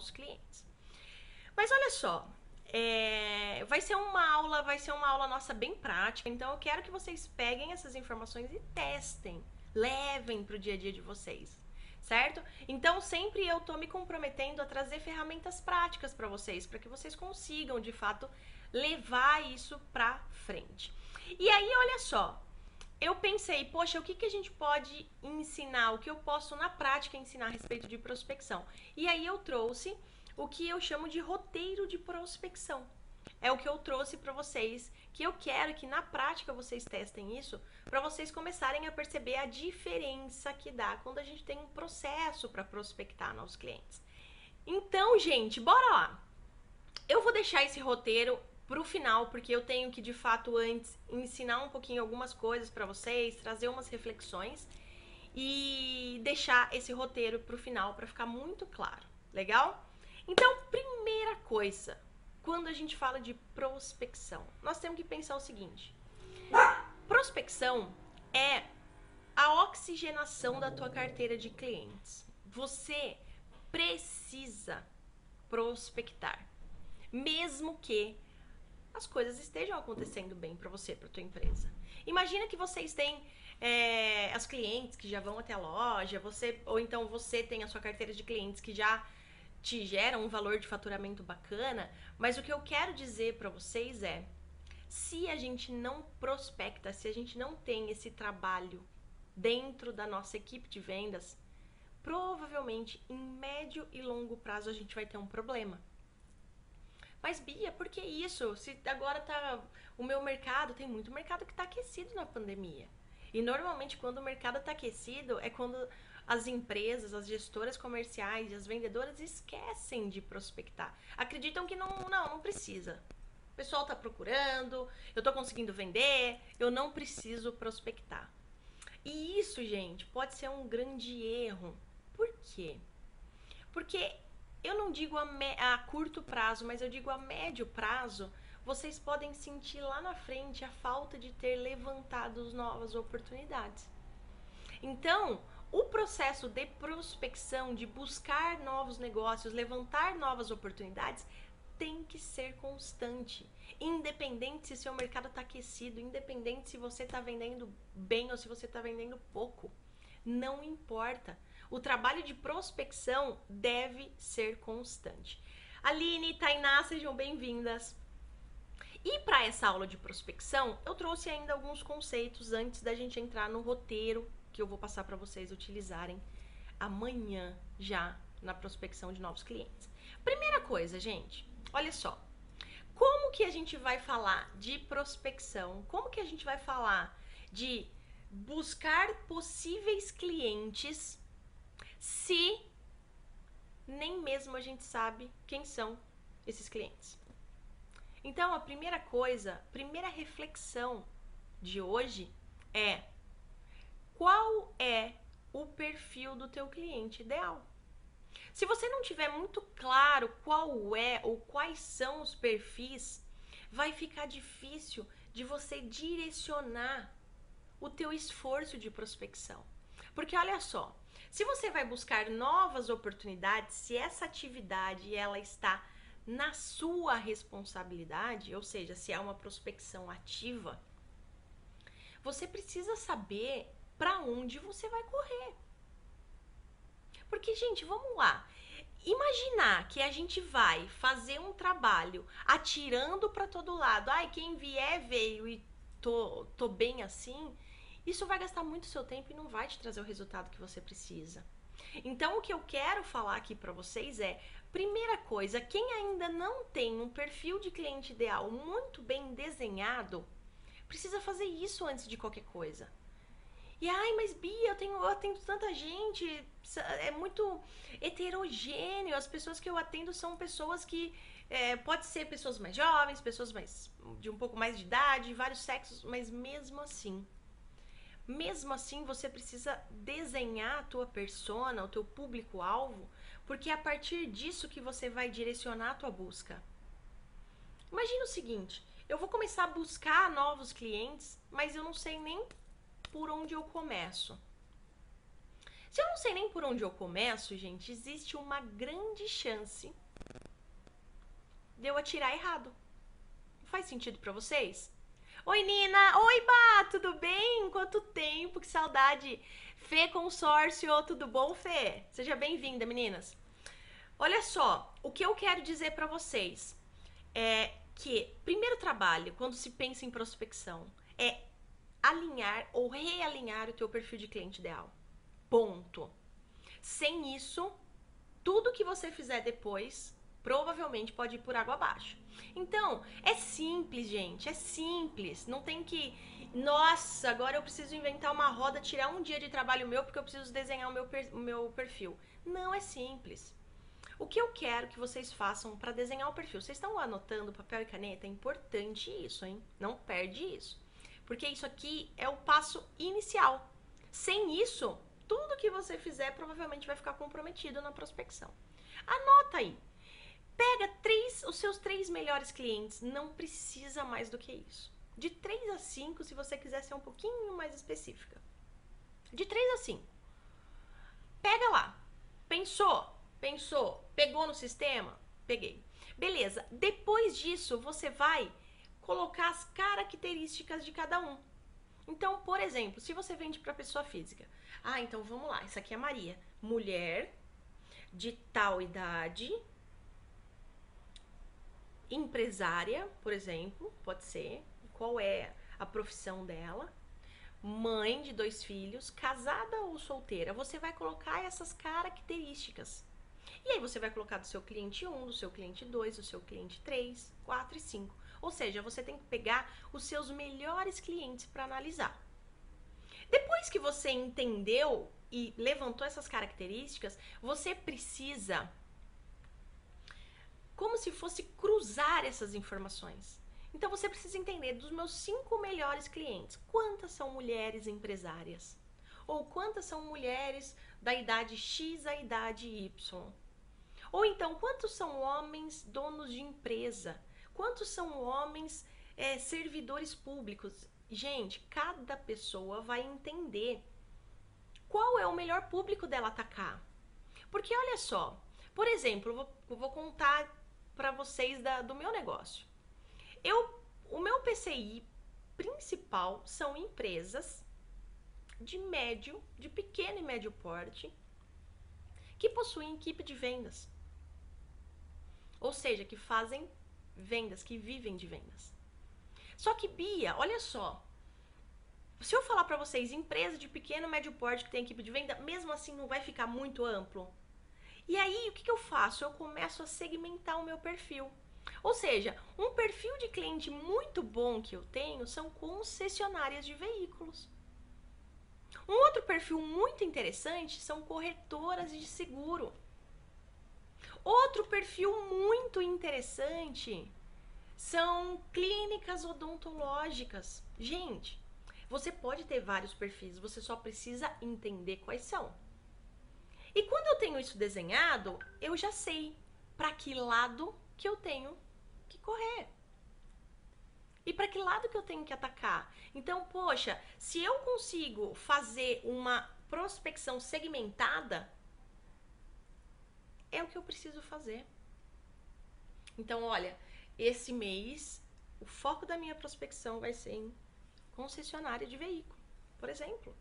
novos clientes. Mas olha só, é, vai ser uma aula, vai ser uma aula nossa bem prática. Então eu quero que vocês peguem essas informações e testem, levem para o dia a dia de vocês, certo? Então sempre eu tô me comprometendo a trazer ferramentas práticas para vocês, para que vocês consigam de fato levar isso para frente. E aí olha só, eu pensei, poxa, o que, que a gente pode ensinar, o que eu posso na prática ensinar a respeito de prospecção? E aí eu trouxe o que eu chamo de roteiro de prospecção. É o que eu trouxe para vocês, que eu quero que na prática vocês testem isso, para vocês começarem a perceber a diferença que dá quando a gente tem um processo para prospectar novos clientes. Então, gente, bora lá. Eu vou deixar esse roteiro pro final, porque eu tenho que de fato antes ensinar um pouquinho algumas coisas para vocês, trazer umas reflexões e deixar esse roteiro pro final para ficar muito claro. Legal? Então, primeira coisa, quando a gente fala de prospecção, nós temos que pensar o seguinte: prospecção é a oxigenação da tua carteira de clientes. Você precisa prospectar, mesmo que as coisas estejam acontecendo bem para você, para tua empresa. Imagina que vocês têm é, as clientes que já vão até a loja, você ou então você tem a sua carteira de clientes que já te gera um valor de faturamento bacana, mas o que eu quero dizer para vocês é: se a gente não prospecta, se a gente não tem esse trabalho dentro da nossa equipe de vendas, provavelmente em médio e longo prazo a gente vai ter um problema. Mas Bia, por que isso? Se agora tá o meu mercado, tem muito mercado que está aquecido na pandemia. E normalmente quando o mercado está aquecido é quando as empresas, as gestoras comerciais e as vendedoras esquecem de prospectar. Acreditam que não, não, não precisa. O pessoal está procurando, eu estou conseguindo vender, eu não preciso prospectar. E isso, gente, pode ser um grande erro. Por quê? Porque eu não digo a, a curto prazo, mas eu digo a médio prazo, vocês podem sentir lá na frente a falta de ter levantado novas oportunidades. Então, o processo de prospecção, de buscar novos negócios, levantar novas oportunidades, tem que ser constante. Independente se seu mercado está aquecido, independente se você está vendendo bem ou se você está vendendo pouco. Não importa. O trabalho de prospecção deve ser constante. Aline Tainá, sejam bem-vindas. E para essa aula de prospecção, eu trouxe ainda alguns conceitos antes da gente entrar no roteiro que eu vou passar para vocês utilizarem amanhã já na prospecção de novos clientes. Primeira coisa, gente, olha só. Como que a gente vai falar de prospecção? Como que a gente vai falar de buscar possíveis clientes se nem mesmo a gente sabe quem são esses clientes? Então, a primeira coisa, primeira reflexão de hoje é qual é o perfil do teu cliente ideal. Se você não tiver muito claro qual é ou quais são os perfis, vai ficar difícil de você direcionar o teu esforço de prospecção. Porque olha só, se você vai buscar novas oportunidades, se essa atividade ela está na sua responsabilidade, ou seja, se é uma prospecção ativa, você precisa saber para onde você vai correr. Porque, gente, vamos lá. Imaginar que a gente vai fazer um trabalho atirando para todo lado. Ai, quem vier veio e tô, tô bem assim. Isso vai gastar muito seu tempo e não vai te trazer o resultado que você precisa. Então, o que eu quero falar aqui para vocês é: primeira coisa, quem ainda não tem um perfil de cliente ideal muito bem desenhado, precisa fazer isso antes de qualquer coisa. E ai, mas Bia, eu tenho, eu atendo tanta gente, é muito heterogêneo. As pessoas que eu atendo são pessoas que é, pode ser pessoas mais jovens, pessoas mais de um pouco mais de idade, vários sexos, mas mesmo assim, mesmo assim você precisa desenhar a tua persona, o teu público-alvo, porque é a partir disso que você vai direcionar a tua busca. Imagina o seguinte, eu vou começar a buscar novos clientes, mas eu não sei nem por onde eu começo. Se eu não sei nem por onde eu começo, gente, existe uma grande chance de eu atirar errado. Faz sentido para vocês? Oi, Nina! Oi, Bá! Tudo bem? Quanto tempo? Que saudade! Fê Consórcio, tudo bom, Fê? Seja bem-vinda, meninas. Olha só, o que eu quero dizer para vocês é que primeiro trabalho, quando se pensa em prospecção, é alinhar ou realinhar o teu perfil de cliente ideal. Ponto. Sem isso, tudo que você fizer depois provavelmente pode ir por água abaixo. Então, é simples, gente, é simples. Não tem que, nossa, agora eu preciso inventar uma roda, tirar um dia de trabalho meu porque eu preciso desenhar o meu, per o meu perfil. Não é simples. O que eu quero que vocês façam para desenhar o perfil? Vocês estão anotando papel e caneta? É importante isso, hein? Não perde isso. Porque isso aqui é o passo inicial. Sem isso, tudo que você fizer provavelmente vai ficar comprometido na prospecção. Anota aí. Pega três, os seus três melhores clientes. Não precisa mais do que isso. De três a cinco, se você quiser ser um pouquinho mais específica. De três a cinco. Pega lá. Pensou? Pensou? Pegou no sistema? Peguei. Beleza. Depois disso, você vai colocar as características de cada um. Então, por exemplo, se você vende para pessoa física, ah, então vamos lá, isso aqui é Maria, mulher de tal idade, empresária, por exemplo, pode ser, qual é a profissão dela, mãe de dois filhos, casada ou solteira, você vai colocar essas características. E aí você vai colocar do seu cliente 1, do seu cliente 2, do seu cliente 3, 4 e 5. Ou seja, você tem que pegar os seus melhores clientes para analisar. Depois que você entendeu e levantou essas características, você precisa como se fosse cruzar essas informações. Então você precisa entender dos meus cinco melhores clientes, quantas são mulheres empresárias? Ou quantas são mulheres da idade X à idade Y? Ou então, quantos são homens donos de empresa? Quantos são homens é, servidores públicos? Gente, cada pessoa vai entender qual é o melhor público dela atacar. Porque olha só, por exemplo, vou, vou contar para vocês da, do meu negócio. Eu, o meu PCI principal são empresas de médio, de pequeno e médio porte, que possuem equipe de vendas. Ou seja, que fazem vendas, que vivem de vendas. Só que, Bia, olha só. Se eu falar para vocês, empresa de pequeno médio porte que tem equipe de venda, mesmo assim não vai ficar muito amplo. E aí, o que, que eu faço? Eu começo a segmentar o meu perfil. Ou seja, um perfil de cliente muito bom que eu tenho são concessionárias de veículos. Um outro perfil muito interessante são corretoras de seguro. Outro perfil muito interessante são clínicas odontológicas. Gente, você pode ter vários perfis, você só precisa entender quais são. E quando eu tenho isso desenhado, eu já sei para que lado que eu tenho que correr. E para que lado que eu tenho que atacar? Então, poxa, se eu consigo fazer uma prospecção segmentada, é o que eu preciso fazer. Então, olha, esse mês o foco da minha prospecção vai ser em concessionária de veículo, por exemplo.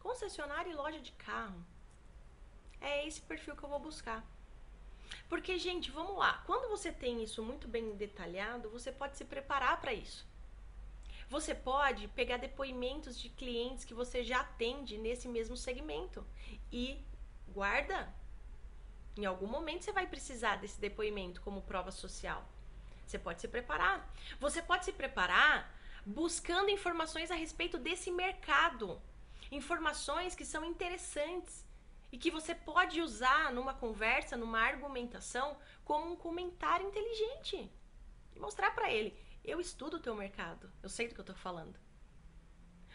Concessionária e loja de carro. É esse perfil que eu vou buscar. Porque, gente, vamos lá. Quando você tem isso muito bem detalhado, você pode se preparar para isso. Você pode pegar depoimentos de clientes que você já atende nesse mesmo segmento e guarda em algum momento você vai precisar desse depoimento como prova social. Você pode se preparar. Você pode se preparar buscando informações a respeito desse mercado. Informações que são interessantes e que você pode usar numa conversa, numa argumentação, como um comentário inteligente. E mostrar para ele: eu estudo o teu mercado, eu sei do que eu estou falando.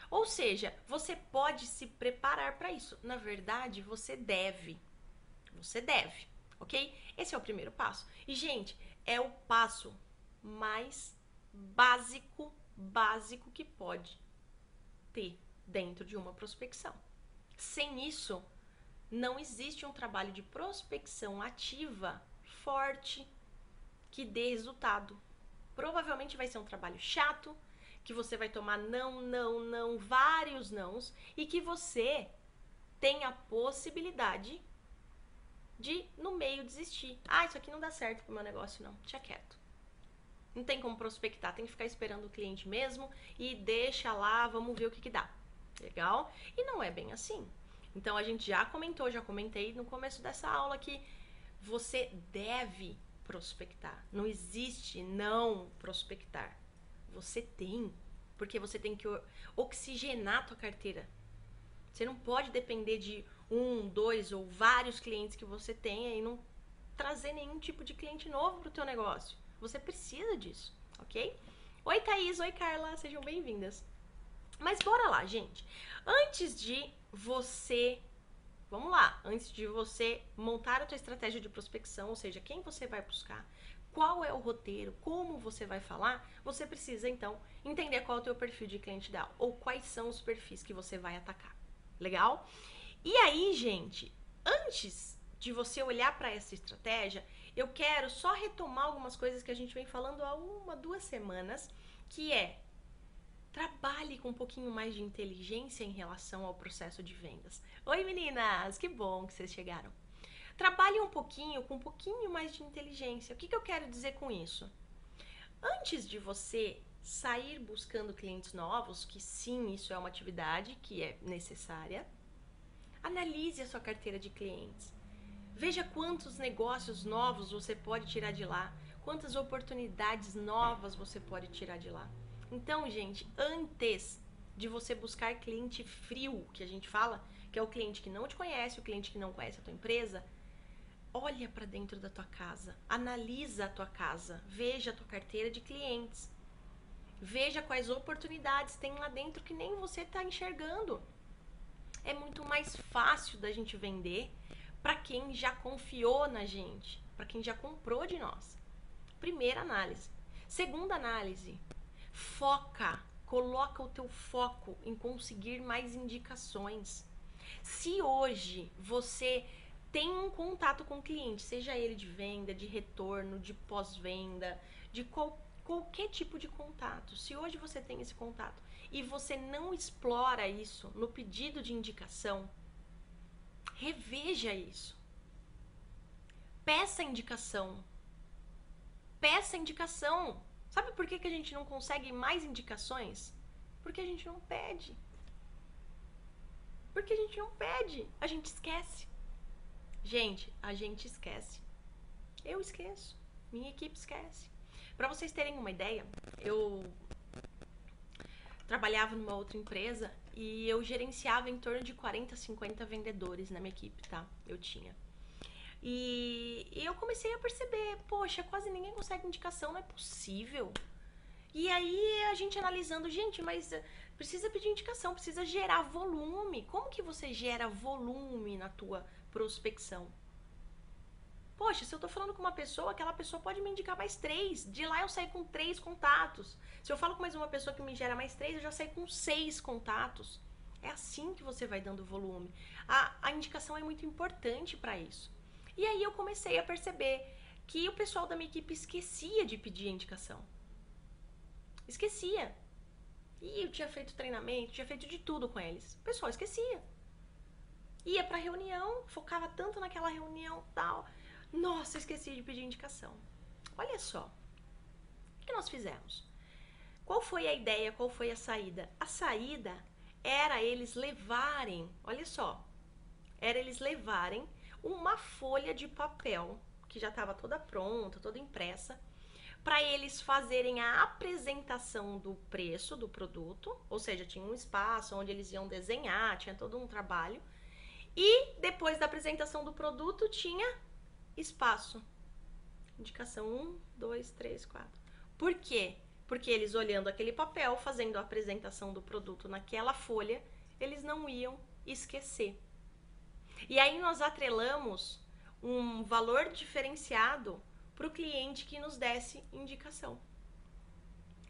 Ou seja, você pode se preparar para isso. Na verdade, você deve. Você deve, ok? Esse é o primeiro passo. E, gente, é o passo mais básico, básico que pode ter dentro de uma prospecção. Sem isso, não existe um trabalho de prospecção ativa forte que dê resultado. Provavelmente vai ser um trabalho chato, que você vai tomar não, não, não, vários nãos e que você tem a possibilidade de no meio desistir. Ah, isso aqui não dá certo pro meu negócio não. Deixa quieto. Não tem como prospectar, tem que ficar esperando o cliente mesmo e deixa lá, vamos ver o que que dá. Legal? E não é bem assim. Então a gente já comentou, já comentei no começo dessa aula que você deve prospectar. Não existe não prospectar. Você tem, porque você tem que oxigenar a tua carteira. Você não pode depender de um, dois ou vários clientes que você tenha e não trazer nenhum tipo de cliente novo para o teu negócio. Você precisa disso, ok? Oi, Thaís. Oi, Carla. Sejam bem-vindas. Mas bora lá, gente. Antes de você Vamos lá, antes de você montar a tua estratégia de prospecção, ou seja, quem você vai buscar, qual é o roteiro, como você vai falar, você precisa então entender qual é o teu perfil de cliente ideal ou quais são os perfis que você vai atacar. Legal? E aí, gente, antes de você olhar para essa estratégia, eu quero só retomar algumas coisas que a gente vem falando há uma, duas semanas, que é trabalhe com um pouquinho mais de inteligência em relação ao processo de vendas. Oi meninas, que bom que vocês chegaram. Trabalhe um pouquinho com um pouquinho mais de inteligência. O que, que eu quero dizer com isso? Antes de você sair buscando clientes novos, que sim, isso é uma atividade que é necessária, analise a sua carteira de clientes. Veja quantos negócios novos você pode tirar de lá, quantas oportunidades novas você pode tirar de lá. Então, gente, antes de você buscar cliente frio, que a gente fala, que é o cliente que não te conhece, o cliente que não conhece a tua empresa, olha para dentro da tua casa, analisa a tua casa, veja a tua carteira de clientes. Veja quais oportunidades tem lá dentro que nem você está enxergando. É muito mais fácil da gente vender para quem já confiou na gente, para quem já comprou de nós. Primeira análise. Segunda análise, Foca, coloca o teu foco em conseguir mais indicações. Se hoje você tem um contato com o cliente, seja ele de venda, de retorno, de pós-venda, de qual, qualquer tipo de contato, se hoje você tem esse contato e você não explora isso no pedido de indicação, reveja isso. Peça indicação. Peça indicação. Sabe por que, que a gente não consegue mais indicações? Porque a gente não pede. Porque a gente não pede, a gente esquece. Gente, a gente esquece. Eu esqueço. Minha equipe esquece. Para vocês terem uma ideia, eu trabalhava numa outra empresa e eu gerenciava em torno de 40, 50 vendedores na minha equipe, tá? Eu tinha. E, eu comecei a perceber, poxa, quase ninguém consegue indicação, não é possível. E aí a gente analisando, gente, mas eh, precisa pedir indicação, precisa gerar volume. Como que você gera volume na tua prospecção? Poxa, se eu tô falando com uma pessoa, aquela pessoa pode me indicar mais três. De lá eu saio com três contatos. Se eu falo com mais uma pessoa que me gera mais três, eu já saio com seis contatos. É assim que você vai dando volume. A, a indicação é muito importante para isso. E aí eu comecei a perceber que o pessoal da minha equipe esquecia de pedir indicação. Esquecia. E eu tinha feito treinamento, tinha feito de tudo com eles. O pessoal esquecia. Ia pra reunião, focava tanto naquela reunião tal. Nossa, esqueci de pedir indicação. Olha só. O que nós fizemos? Qual foi a ideia? Qual foi a saída? A saída era eles levarem, olha só, era eles levarem uma folha de papel que já estava toda pronta, toda impressa, para eles fazerem a apresentação do preço do produto, ou seja, tinha um espaço onde eles iam desenhar, tinha todo um trabalho. E depois da apresentação do produto tinha espaço. Indicação 1, 2, 3, 4. Por quê? Porque eles olhando aquele papel, fazendo a apresentação do produto naquela folha, eles não iam esquecer. E aí nós atrelamos um valor diferenciado para o cliente que nos desse indicação.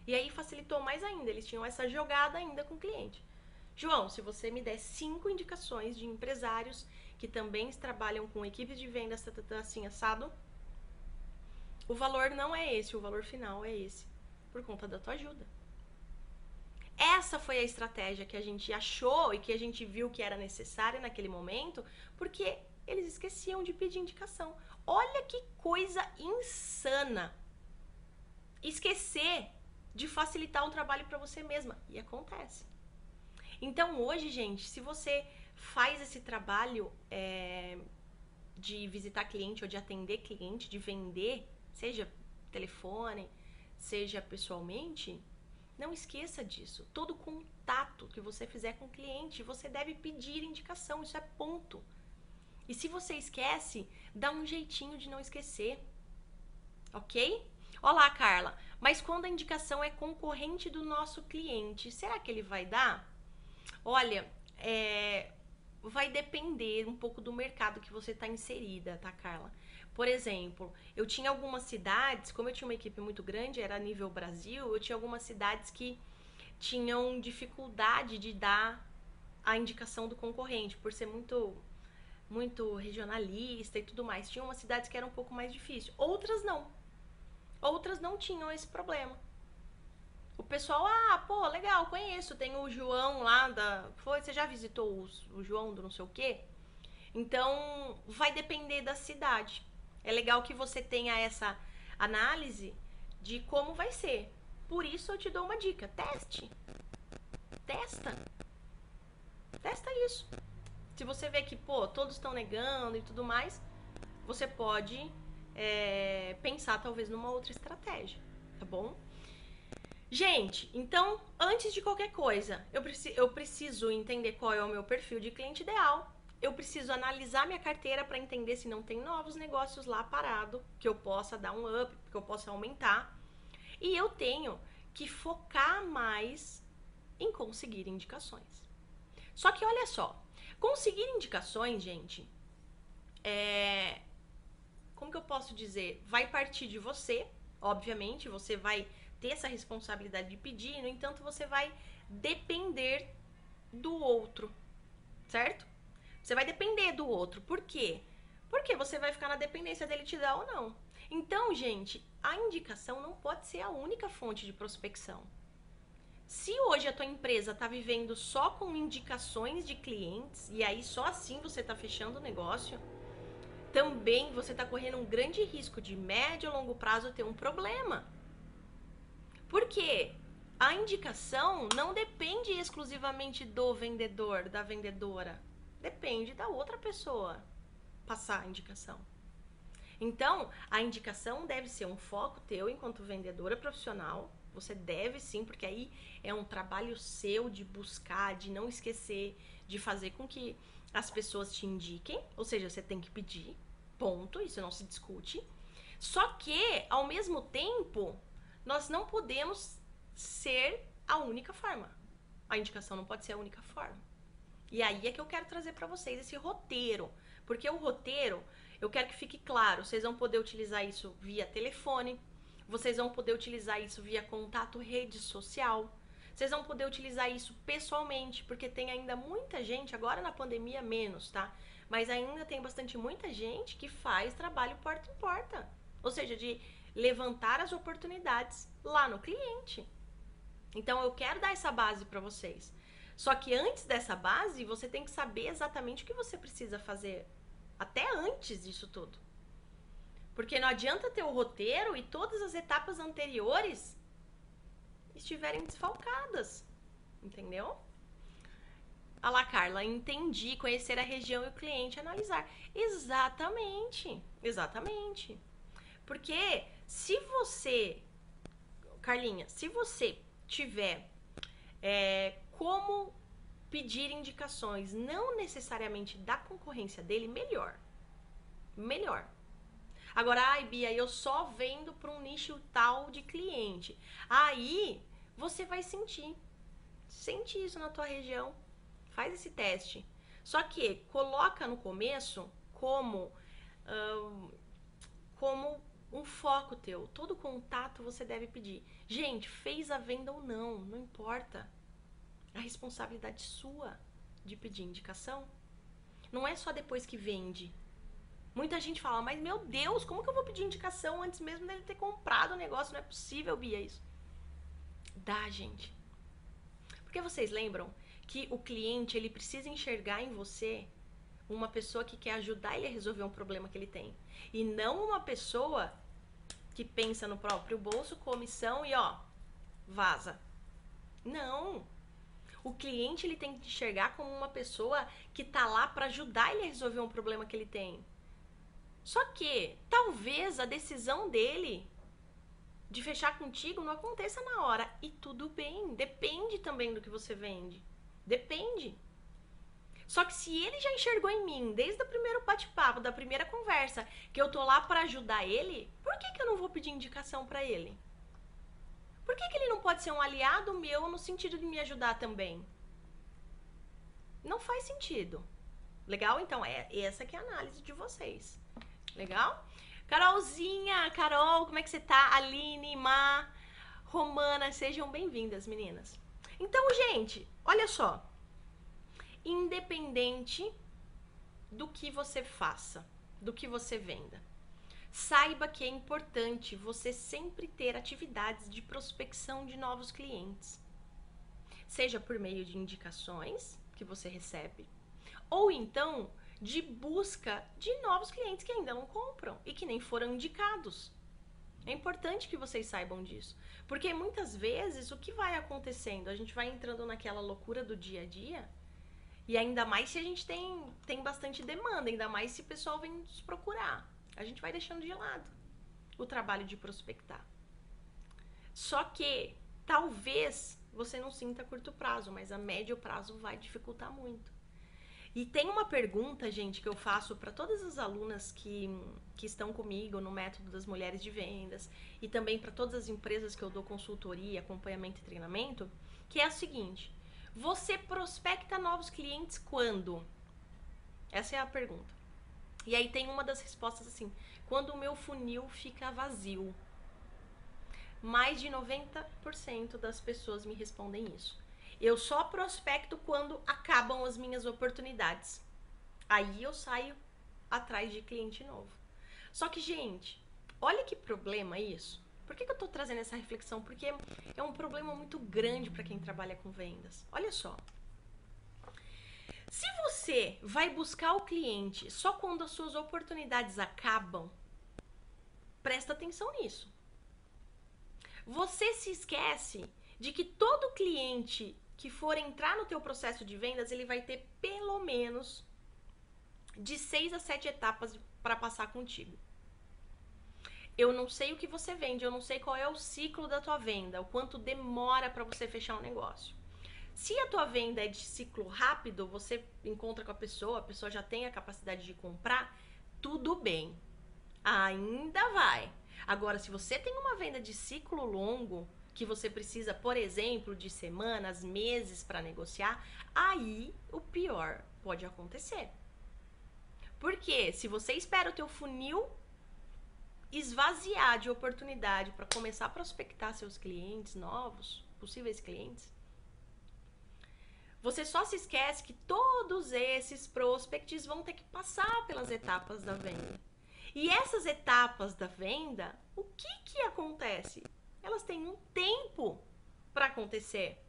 E aí facilitou mais ainda, eles tinham essa jogada ainda com o cliente. João, se você me der cinco indicações de empresários que também trabalham com equipes de vendas tá, tá, tá, assim assado, o valor não é esse, o valor final é esse, por conta da tua ajuda. Essa foi a estratégia que a gente achou e que a gente viu que era necessária naquele momento, porque eles esqueciam de pedir indicação. Olha que coisa insana. Esquecer de facilitar um trabalho para você mesma. E acontece. Então, hoje, gente, se você faz esse trabalho é, de visitar cliente ou de atender cliente, de vender, seja telefone, seja pessoalmente, não esqueça disso. Todo contato que você fizer com o cliente, você deve pedir indicação, isso é ponto. E se você esquece, dá um jeitinho de não esquecer. Ok? Olá, Carla. Mas quando a indicação é concorrente do nosso cliente, será que ele vai dar? Olha, é, vai depender um pouco do mercado que você está inserida, tá, Carla? Por exemplo, eu tinha algumas cidades, como eu tinha uma equipe muito grande, era nível Brasil, eu tinha algumas cidades que tinham dificuldade de dar a indicação do concorrente, por ser muito muito regionalista e tudo mais. Tinha umas cidades que era um pouco mais difícil, outras não. Outras não tinham esse problema. O pessoal, ah, pô, legal, conheço. Tem o João lá da. Foi, você já visitou o, o João do não sei o quê? Então, vai depender da cidade. É legal que você tenha essa análise de como vai ser. Por isso eu te dou uma dica: teste. Testa. Testa isso. Se você vê que, pô, todos estão negando e tudo mais, você pode é, pensar talvez numa outra estratégia, tá bom? Gente, então, antes de qualquer coisa, eu, preci eu preciso entender qual é o meu perfil de cliente ideal. Eu preciso analisar minha carteira para entender se não tem novos negócios lá parado, que eu possa dar um up, que eu possa aumentar. E eu tenho que focar mais em conseguir indicações. Só que olha só, conseguir indicações, gente, é, como que eu posso dizer? Vai partir de você, obviamente, você vai ter essa responsabilidade de pedir, no entanto, você vai depender do outro, certo? Você vai depender do outro. Por quê? Porque você vai ficar na dependência dele te dar ou não. Então, gente, a indicação não pode ser a única fonte de prospecção. Se hoje a tua empresa está vivendo só com indicações de clientes e aí só assim você está fechando o negócio, também você está correndo um grande risco de médio ou longo prazo ter um problema. Porque a indicação não depende exclusivamente do vendedor, da vendedora. Depende da outra pessoa passar a indicação. Então, a indicação deve ser um foco teu enquanto vendedora profissional. Você deve sim, porque aí é um trabalho seu de buscar, de não esquecer, de fazer com que as pessoas te indiquem. Ou seja, você tem que pedir. Ponto, isso não se discute. Só que, ao mesmo tempo, nós não podemos ser a única forma. A indicação não pode ser a única forma. E aí é que eu quero trazer para vocês esse roteiro. Porque o roteiro, eu quero que fique claro, vocês vão poder utilizar isso via telefone, vocês vão poder utilizar isso via contato rede social, vocês vão poder utilizar isso pessoalmente, porque tem ainda muita gente, agora na pandemia menos, tá? Mas ainda tem bastante muita gente que faz trabalho porta em porta. Ou seja, de levantar as oportunidades lá no cliente. Então eu quero dar essa base para vocês. Só que antes dessa base, você tem que saber exatamente o que você precisa fazer até antes disso tudo. Porque não adianta ter o roteiro e todas as etapas anteriores estiverem desfalcadas. Entendeu? A Carla, entendi, conhecer a região e o cliente, analisar. Exatamente, exatamente. Porque se você, Carlinha, se você tiver é, como pedir indicações, não necessariamente da concorrência dele, melhor. Melhor. Agora, ai, Bia, eu só vendo para um nicho tal de cliente. Aí você vai sentir. Sente isso na tua região. Faz esse teste. Só que coloca no começo como como um foco teu. Todo contato você deve pedir. Gente, fez a venda ou não, não importa. A responsabilidade sua de pedir indicação. Não é só depois que vende. Muita gente fala, mas meu Deus, como que eu vou pedir indicação antes mesmo dele ter comprado o negócio? Não é possível, Bia, isso. Dá, gente. Porque vocês lembram que o cliente ele precisa enxergar em você uma pessoa que quer ajudar ele a resolver um problema que ele tem. E não uma pessoa que pensa no próprio bolso, comissão e ó, vaza. Não. O cliente ele tem que enxergar como uma pessoa que tá lá para ajudar ele a resolver um problema que ele tem. Só que talvez a decisão dele de fechar contigo não aconteça na hora e tudo bem, depende também do que você vende. Depende. Só que se ele já enxergou em mim, desde o primeiro bate-papo, da primeira conversa, que eu tô lá para ajudar ele, por que, que eu não vou pedir indicação para ele? Por que, que ele não pode ser um aliado meu no sentido de me ajudar também? Não faz sentido. Legal? Então, é essa que é a análise de vocês. Legal? Carolzinha, Carol, como é que você tá? Aline, Má, Romana, sejam bem-vindas, meninas. Então, gente, olha só independente do que você faça, do que você venda. Saiba que é importante você sempre ter atividades de prospecção de novos clientes, seja por meio de indicações que você recebe, ou então de busca de novos clientes que ainda não compram e que nem foram indicados. É importante que vocês saibam disso, porque muitas vezes o que vai acontecendo, a gente vai entrando naquela loucura do dia a dia e ainda mais se a gente tem, tem bastante demanda, ainda mais se o pessoal vem nos procurar. A gente vai deixando de lado o trabalho de prospectar. Só que talvez você não sinta a curto prazo, mas a médio prazo vai dificultar muito. E tem uma pergunta, gente, que eu faço para todas as alunas que, que estão comigo no método das mulheres de vendas e também para todas as empresas que eu dou consultoria, acompanhamento e treinamento, que é a seguinte: você prospecta novos clientes quando? Essa é a pergunta. E aí tem uma das respostas assim: quando o meu funil fica vazio. Mais de 90% das pessoas me respondem isso. Eu só prospecto quando acabam as minhas oportunidades. Aí eu saio atrás de cliente novo. Só que, gente, olha que problema isso. Por que, que eu estou trazendo essa reflexão? Porque é um problema muito grande para quem trabalha com vendas. Olha só. Você vai buscar o cliente só quando as suas oportunidades acabam, presta atenção nisso. Você se esquece de que todo cliente que for entrar no teu processo de vendas, ele vai ter pelo menos de seis a sete etapas para passar contigo eu não sei o que você vende, eu não sei qual é o ciclo da tua venda, o quanto demora para você fechar um negócio. Se a tua venda é de ciclo rápido, você encontra com a pessoa, a pessoa já tem a capacidade de comprar, tudo bem. Ainda vai. Agora, se você tem uma venda de ciclo longo, que você precisa, por exemplo, de semanas, meses para negociar, aí o pior pode acontecer. Porque se você espera o teu funil esvaziar de oportunidade para começar a prospectar seus clientes novos, possíveis clientes, você só se esquece que todos esses prospects vão ter que passar pelas etapas da venda. E essas etapas da venda, o que que acontece? Elas têm um tempo para acontecer.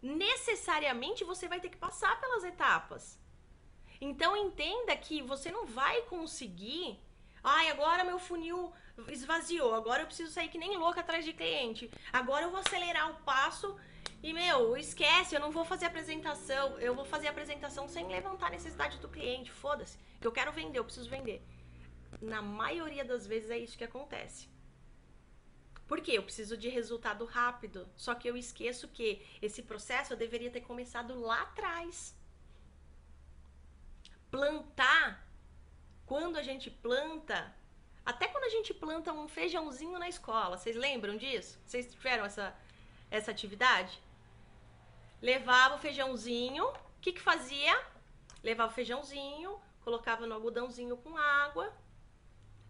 Necessariamente você vai ter que passar pelas etapas. Então entenda que você não vai conseguir Ai, agora meu funil esvaziou. Agora eu preciso sair que nem louca atrás de cliente. Agora eu vou acelerar o passo e, meu, esquece, eu não vou fazer apresentação. Eu vou fazer apresentação sem levantar a necessidade do cliente. Foda-se. Que eu quero vender, eu preciso vender. Na maioria das vezes é isso que acontece. Por quê? Eu preciso de resultado rápido. Só que eu esqueço que esse processo eu deveria ter começado lá atrás. Plantar quando a gente planta, até quando a gente planta um feijãozinho na escola, vocês lembram disso? Vocês tiveram essa, essa atividade? Levava o feijãozinho, o que, que fazia? Levava o feijãozinho, colocava no algodãozinho com água.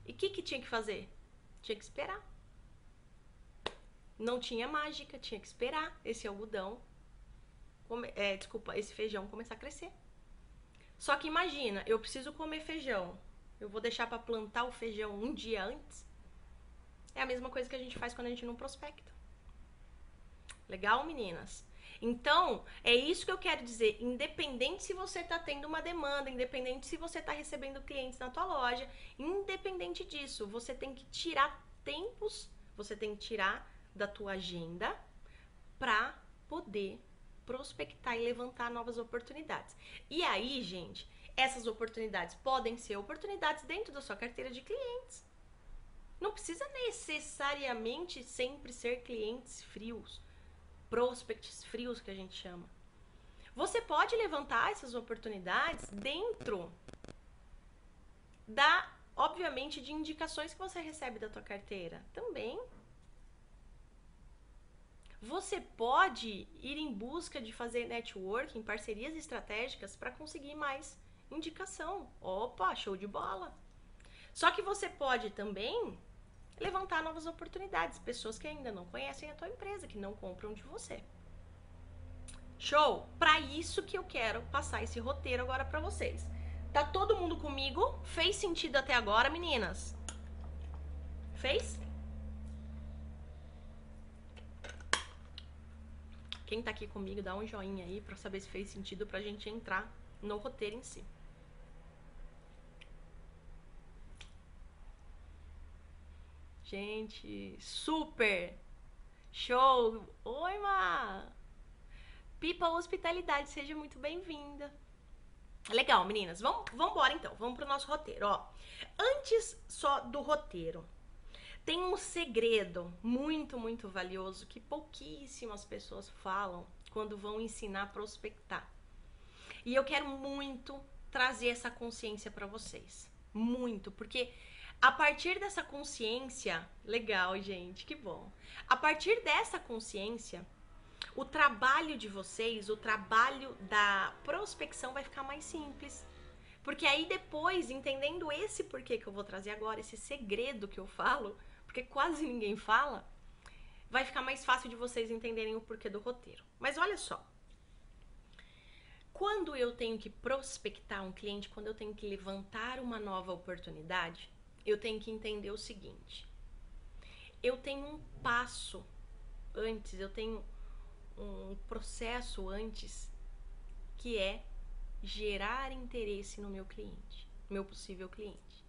E o que, que tinha que fazer? Tinha que esperar. Não tinha mágica, tinha que esperar esse algodão é, desculpa, esse feijão começar a crescer. Só que imagina, eu preciso comer feijão. Eu vou deixar para plantar o feijão um dia antes? É a mesma coisa que a gente faz quando a gente não prospecta. Legal, meninas? Então, é isso que eu quero dizer. Independente se você está tendo uma demanda, independente se você está recebendo clientes na tua loja, independente disso, você tem que tirar tempos, você tem que tirar da tua agenda para poder prospectar e levantar novas oportunidades. E aí, gente, essas oportunidades podem ser oportunidades dentro da sua carteira de clientes. Não precisa necessariamente sempre ser clientes frios prospects frios que a gente chama. Você pode levantar essas oportunidades dentro da, obviamente, de indicações que você recebe da tua carteira. Também. Você pode ir em busca de fazer networking, parcerias estratégicas para conseguir mais indicação. Opa, show de bola. Só que você pode também levantar novas oportunidades, pessoas que ainda não conhecem a tua empresa, que não compram de você. Show? Para isso que eu quero passar esse roteiro agora para vocês. Tá todo mundo comigo? Fez sentido até agora, meninas? Fez? Quem tá aqui comigo, dá um joinha aí para saber se fez sentido pra gente entrar no roteiro em si. Gente, super! Show! Oi, Ma! Pipa Hospitalidade, seja muito bem-vinda. Legal, meninas. Vamos, vamos embora então. Vamos pro nosso roteiro, ó. Antes só do roteiro, tem um segredo muito, muito valioso que pouquíssimas pessoas falam quando vão ensinar a prospectar. E eu quero muito trazer essa consciência para vocês. Muito, porque a partir dessa consciência, legal, gente, que bom. A partir dessa consciência, o trabalho de vocês, o trabalho da prospecção vai ficar mais simples. Porque aí depois, entendendo esse porquê que eu vou trazer agora, esse segredo que eu falo, porque quase ninguém fala, vai ficar mais fácil de vocês entenderem o porquê do roteiro. Mas olha só. Quando eu tenho que prospectar um cliente, quando eu tenho que levantar uma nova oportunidade, eu tenho que entender o seguinte: eu tenho um passo antes, eu tenho um processo antes que é gerar interesse no meu cliente, meu possível cliente.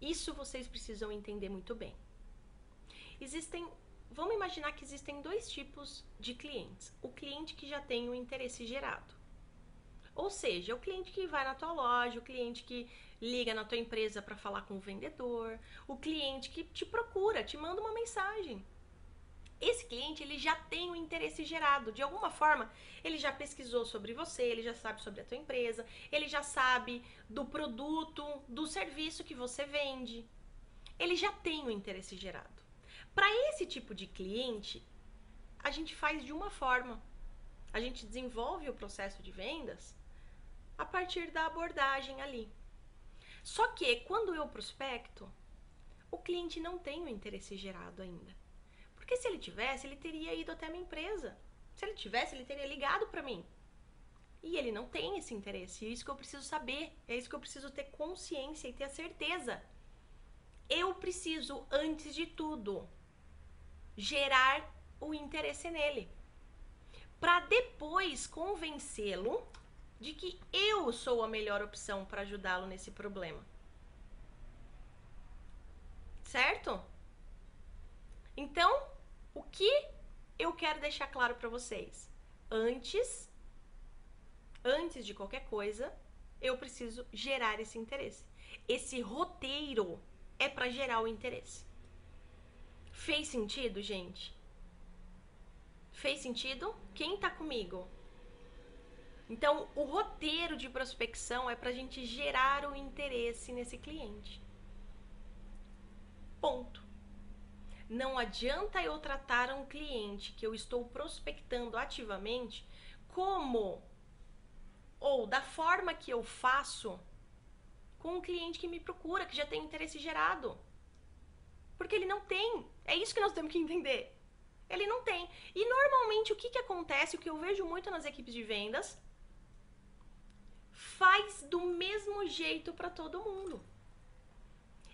Isso vocês precisam entender muito bem. Existem, vamos imaginar que existem dois tipos de clientes. O cliente que já tem o interesse gerado. Ou seja, o cliente que vai na tua loja, o cliente que liga na tua empresa para falar com o vendedor, o cliente que te procura, te manda uma mensagem. Esse cliente ele já tem o interesse gerado, de alguma forma ele já pesquisou sobre você, ele já sabe sobre a tua empresa, ele já sabe do produto, do serviço que você vende. Ele já tem o interesse gerado. Para esse tipo de cliente, a gente faz de uma forma. A gente desenvolve o processo de vendas a partir da abordagem ali. Só que quando eu prospecto, o cliente não tem o interesse gerado ainda. Porque se ele tivesse, ele teria ido até a minha empresa. Se ele tivesse, ele teria ligado para mim. E ele não tem esse interesse. E é isso que eu preciso saber. É isso que eu preciso ter consciência e ter a certeza. Eu preciso, antes de tudo, gerar o interesse nele. Para depois convencê-lo de que eu sou a melhor opção para ajudá-lo nesse problema. Certo? Então, o que eu quero deixar claro para vocês? Antes antes de qualquer coisa, eu preciso gerar esse interesse. Esse roteiro é para gerar o interesse. Fez sentido, gente? Fez sentido? Quem tá comigo? Então, o roteiro de prospecção é para a gente gerar o interesse nesse cliente. Ponto. Não adianta eu tratar um cliente que eu estou prospectando ativamente como ou da forma que eu faço com um cliente que me procura, que já tem interesse gerado. Porque ele não tem. É isso que nós temos que entender. Ele não tem. E normalmente o que, que acontece, o que eu vejo muito nas equipes de vendas, faz do mesmo jeito para todo mundo.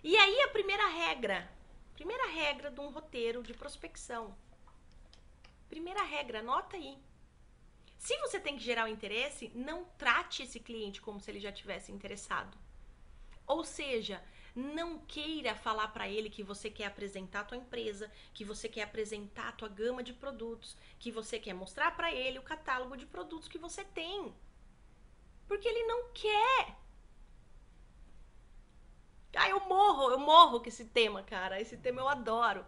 E aí a primeira regra, primeira regra de um roteiro de prospecção. Primeira regra, anota aí. Se você tem que gerar o interesse, não trate esse cliente como se ele já tivesse interessado. Ou seja, não queira falar para ele que você quer apresentar a tua empresa, que você quer apresentar a tua gama de produtos, que você quer mostrar para ele o catálogo de produtos que você tem. Porque ele não quer. Ah, eu morro, eu morro com esse tema, cara. Esse tema eu adoro.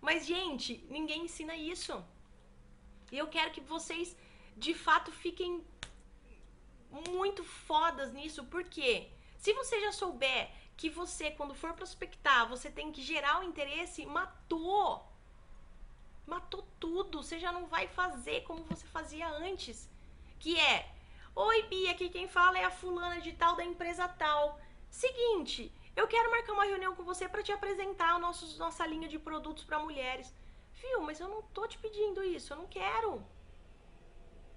Mas, gente, ninguém ensina isso. E eu quero que vocês, de fato, fiquem muito fodas nisso. Porque se você já souber que você, quando for prospectar, você tem que gerar o interesse, matou. Matou tudo. Você já não vai fazer como você fazia antes. Que é, oi Bia, aqui quem fala é a fulana de tal da empresa tal. Seguinte, eu quero marcar uma reunião com você para te apresentar a nosso, nossa linha de produtos para mulheres. Viu, mas eu não tô te pedindo isso, eu não quero.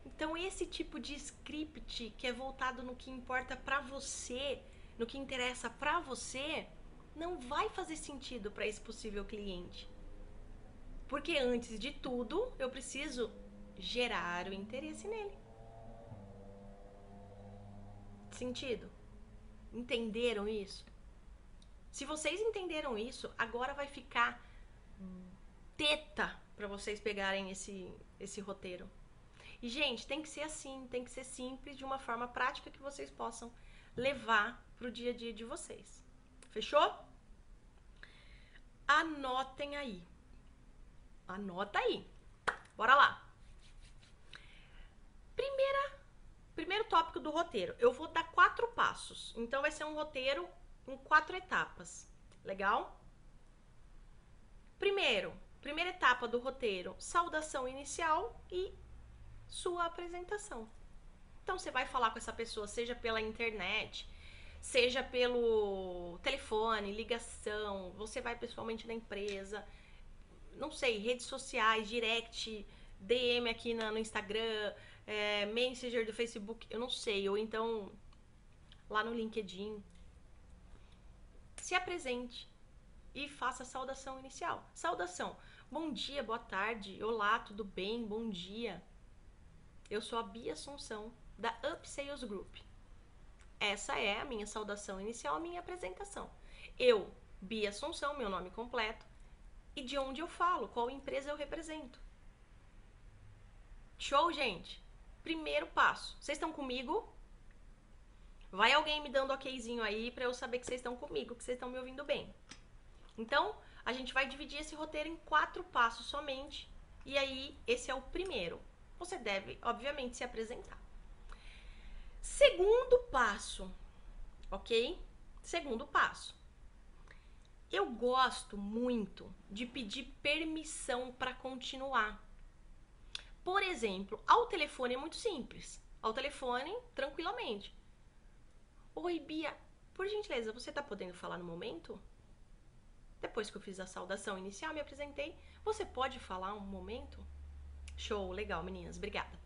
Então esse tipo de script que é voltado no que importa para você, no que interessa para você, não vai fazer sentido para esse possível cliente. Porque antes de tudo, eu preciso gerar o interesse nele. Sentido? Entenderam isso? Se vocês entenderam isso, agora vai ficar teta para vocês pegarem esse esse roteiro. E gente, tem que ser assim, tem que ser simples, de uma forma prática que vocês possam levar pro dia a dia de vocês. Fechou? Anotem aí. Anota aí. Bora lá. Primeira, primeiro tópico do roteiro. Eu vou dar quatro passos. Então vai ser um roteiro em quatro etapas. Legal? Primeiro, primeira etapa do roteiro, saudação inicial e sua apresentação. Então você vai falar com essa pessoa, seja pela internet, seja pelo telefone, ligação, você vai pessoalmente na empresa, não sei, redes sociais, direct, DM aqui no Instagram, é, Messenger do Facebook, eu não sei, ou então lá no LinkedIn. Se apresente e faça a saudação inicial. Saudação. Bom dia, boa tarde, olá, tudo bem? Bom dia. Eu sou a Bia Assunção, da Up Sales Group. Essa é a minha saudação inicial, a minha apresentação. Eu, Bia Assunção, meu nome completo, e de onde eu falo, qual empresa eu represento. Show, gente? Primeiro passo. Vocês estão comigo? Vai alguém me dando okzinho aí para eu saber que vocês estão comigo, que vocês estão me ouvindo bem. Então, a gente vai dividir esse roteiro em quatro passos somente. E aí, esse é o primeiro. Você deve, obviamente, se apresentar. Segundo passo, ok? Segundo passo. Eu gosto muito de pedir permissão para continuar. Por exemplo, ao telefone é muito simples. Ao telefone, tranquilamente. Oi, Bia, por gentileza, você está podendo falar no momento? Depois que eu fiz a saudação inicial, me apresentei. Você pode falar um momento? Show, legal, meninas, obrigada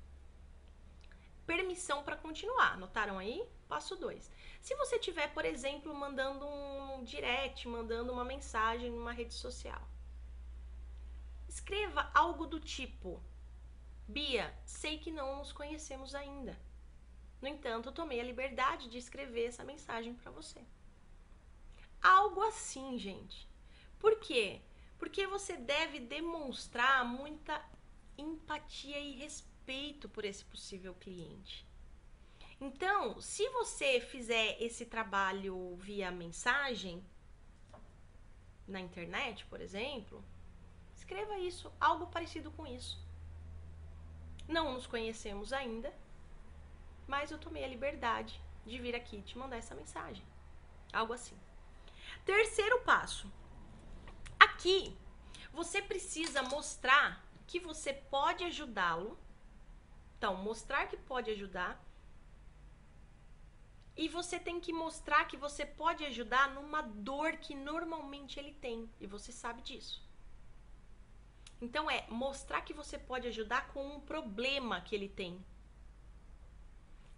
permissão para continuar. Notaram aí? Passo 2. Se você tiver, por exemplo, mandando um direct, mandando uma mensagem numa rede social, escreva algo do tipo: Bia, sei que não nos conhecemos ainda. No entanto, tomei a liberdade de escrever essa mensagem para você. Algo assim, gente. Por quê? Porque você deve demonstrar muita empatia e respeito por esse possível cliente. Então, se você fizer esse trabalho via mensagem, na internet, por exemplo, escreva isso, algo parecido com isso. Não nos conhecemos ainda, mas eu tomei a liberdade de vir aqui te mandar essa mensagem. Algo assim. Terceiro passo. Aqui, você precisa mostrar que você pode ajudá-lo então, mostrar que pode ajudar. E você tem que mostrar que você pode ajudar numa dor que normalmente ele tem. E você sabe disso. Então é mostrar que você pode ajudar com um problema que ele tem.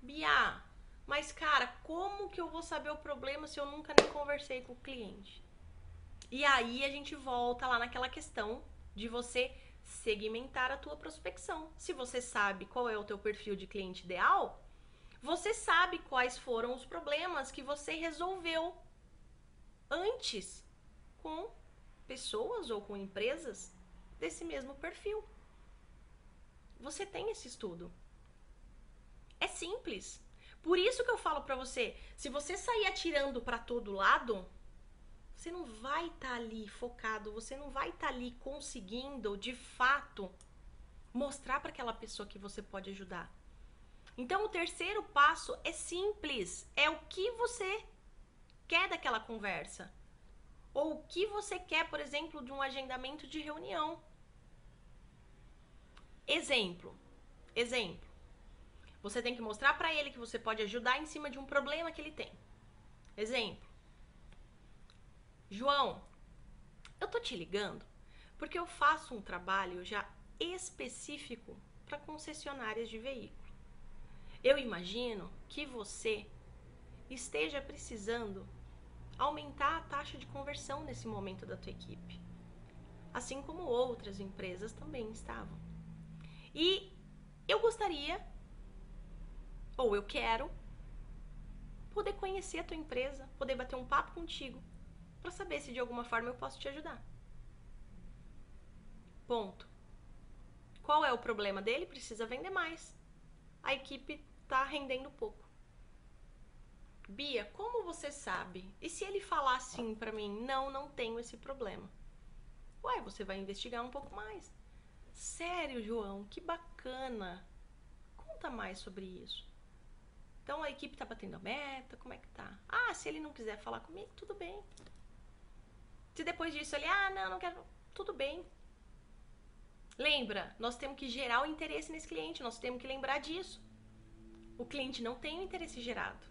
Bia, mas cara, como que eu vou saber o problema se eu nunca nem conversei com o cliente? E aí a gente volta lá naquela questão de você segmentar a tua prospecção. Se você sabe qual é o teu perfil de cliente ideal, você sabe quais foram os problemas que você resolveu antes com pessoas ou com empresas desse mesmo perfil. Você tem esse estudo. É simples. Por isso que eu falo para você, se você sair atirando para todo lado, você não vai estar tá ali focado, você não vai estar tá ali conseguindo, de fato, mostrar para aquela pessoa que você pode ajudar. Então, o terceiro passo é simples, é o que você quer daquela conversa. Ou o que você quer, por exemplo, de um agendamento de reunião. Exemplo. Exemplo. Você tem que mostrar para ele que você pode ajudar em cima de um problema que ele tem. Exemplo. João, eu tô te ligando porque eu faço um trabalho já específico para concessionárias de veículo. Eu imagino que você esteja precisando aumentar a taxa de conversão nesse momento da tua equipe, assim como outras empresas também estavam. E eu gostaria, ou eu quero, poder conhecer a tua empresa, poder bater um papo contigo, para saber se de alguma forma eu posso te ajudar. Ponto. Qual é o problema dele? Precisa vender mais. A equipe está rendendo pouco. Bia, como você sabe? E se ele falar assim para mim, não, não tenho esse problema? Ué, você vai investigar um pouco mais. Sério, João, que bacana. Conta mais sobre isso. Então a equipe tá batendo a meta, como é que tá? Ah, se ele não quiser falar comigo, tudo bem. Se depois disso ele, ah, não, não quero, tudo bem. Lembra, nós temos que gerar o interesse nesse cliente, nós temos que lembrar disso. O cliente não tem o interesse gerado.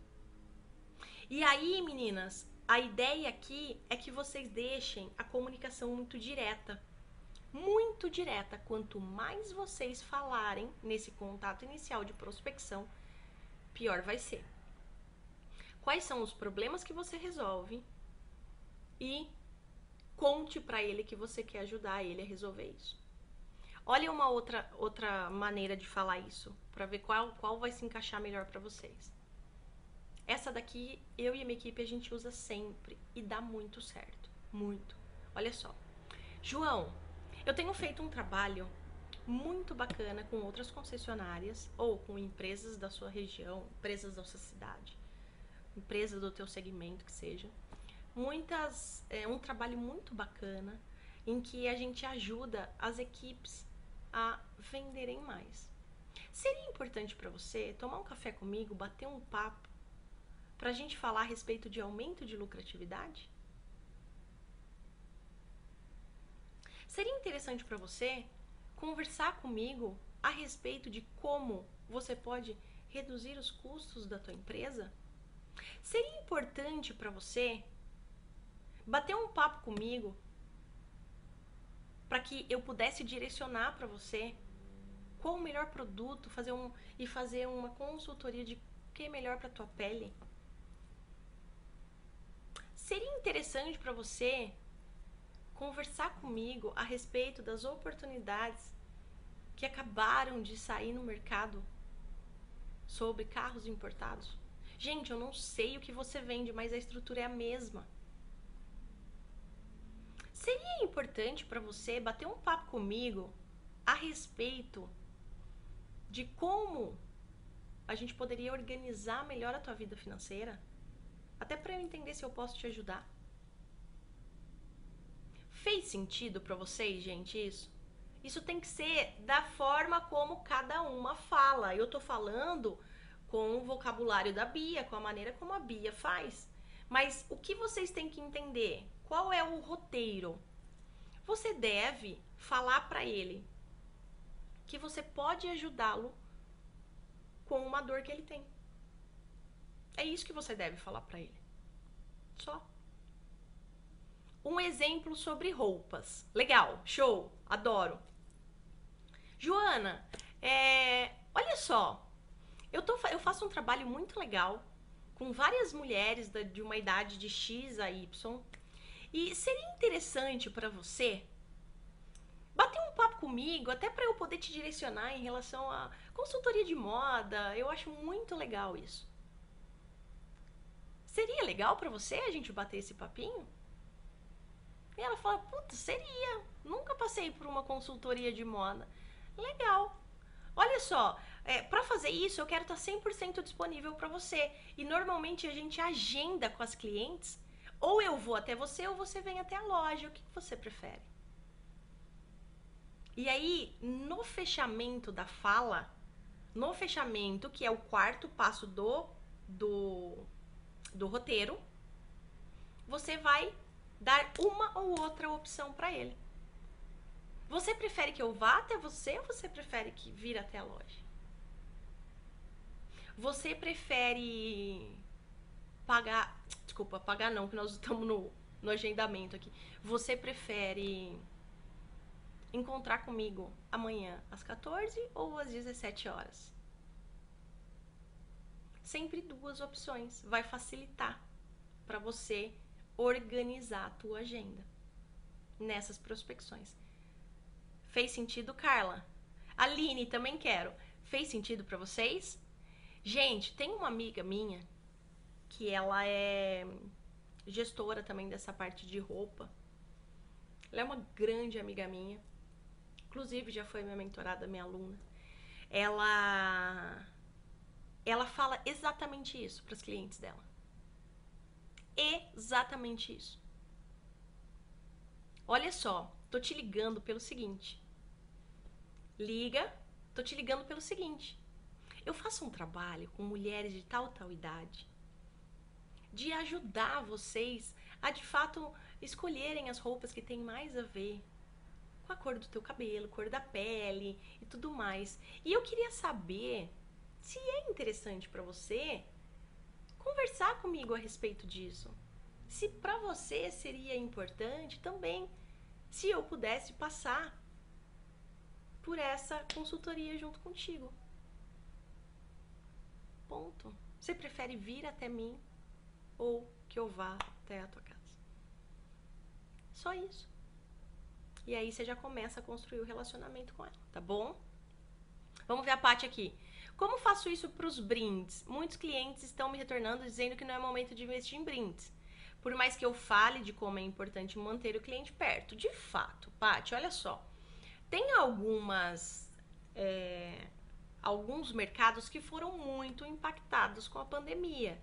E aí, meninas, a ideia aqui é que vocês deixem a comunicação muito direta. Muito direta. Quanto mais vocês falarem nesse contato inicial de prospecção, pior vai ser. Quais são os problemas que você resolve e conte para ele que você quer ajudar ele a resolver isso. Olha uma outra outra maneira de falar isso, para ver qual qual vai se encaixar melhor para vocês. Essa daqui, eu e a minha equipe, a gente usa sempre e dá muito certo. Muito. Olha só. João, eu tenho feito um trabalho muito bacana com outras concessionárias ou com empresas da sua região, empresas da sua cidade, empresas do teu segmento que seja. Muitas, é um trabalho muito bacana em que a gente ajuda as equipes a venderem mais. Seria importante para você tomar um café comigo, bater um papo para a gente falar a respeito de aumento de lucratividade? Seria interessante para você conversar comigo a respeito de como você pode reduzir os custos da tua empresa? Seria importante para você bater um papo comigo para que eu pudesse direcionar para você qual o melhor produto, fazer um e fazer uma consultoria de o que é melhor para tua pele? Seria interessante para você conversar comigo a respeito das oportunidades que acabaram de sair no mercado sobre carros importados? Gente, eu não sei o que você vende, mas a estrutura é a mesma. Seria importante para você bater um papo comigo a respeito de como a gente poderia organizar melhor a tua vida financeira? Até para eu entender se eu posso te ajudar. Fez sentido para vocês, gente, isso? Isso tem que ser da forma como cada uma fala. Eu tô falando com o vocabulário da Bia, com a maneira como a Bia faz. Mas o que vocês têm que entender? Qual é o roteiro? Você deve falar para ele que você pode ajudá-lo com uma dor que ele tem. É isso que você deve falar para ele. Só. Um exemplo sobre roupas. Legal, show. Adoro. Joana, é, olha só, eu, tô, eu faço um trabalho muito legal com várias mulheres de uma idade de X a Y. E seria interessante para você bater um papo comigo, até para eu poder te direcionar em relação a consultoria de moda. Eu acho muito legal isso. Seria legal para você a gente bater esse papinho? E ela fala: Puta, seria. Nunca passei por uma consultoria de moda. Legal. Olha só, é, para fazer isso eu quero estar 100% disponível para você. E normalmente a gente agenda com as clientes. Ou eu vou até você ou você vem até a loja. O que você prefere? E aí, no fechamento da fala, no fechamento, que é o quarto passo do, do, do roteiro, você vai dar uma ou outra opção para ele. Você prefere que eu vá até você ou você prefere que vir até a loja? Você prefere pagar. Desculpa, pagar não, que nós estamos no, no agendamento aqui. Você prefere encontrar comigo amanhã às 14 ou às 17 horas. Sempre duas opções. Vai facilitar para você organizar a tua agenda nessas prospecções. Fez sentido, Carla? Aline, também quero. Fez sentido para vocês? Gente, tem uma amiga minha que ela é gestora também dessa parte de roupa. Ela é uma grande amiga minha inclusive já foi minha mentorada, minha aluna, ela ela fala exatamente isso para os clientes dela. Exatamente isso. Olha só, tô te ligando pelo seguinte. Liga, tô te ligando pelo seguinte. Eu faço um trabalho com mulheres de tal tal idade de ajudar vocês a de fato escolherem as roupas que têm mais a ver com a cor do teu cabelo, cor da pele e tudo mais. E eu queria saber se é interessante para você conversar comigo a respeito disso. Se para você seria importante também se eu pudesse passar por essa consultoria junto contigo. Ponto. Você prefere vir até mim ou que eu vá até a tua casa? Só isso. E aí você já começa a construir o relacionamento com ela, tá bom? Vamos ver a parte aqui. Como faço isso para os brindes? Muitos clientes estão me retornando dizendo que não é momento de investir em brindes. Por mais que eu fale de como é importante manter o cliente perto. De fato, Paty, olha só. Tem algumas. É, alguns mercados que foram muito impactados com a pandemia.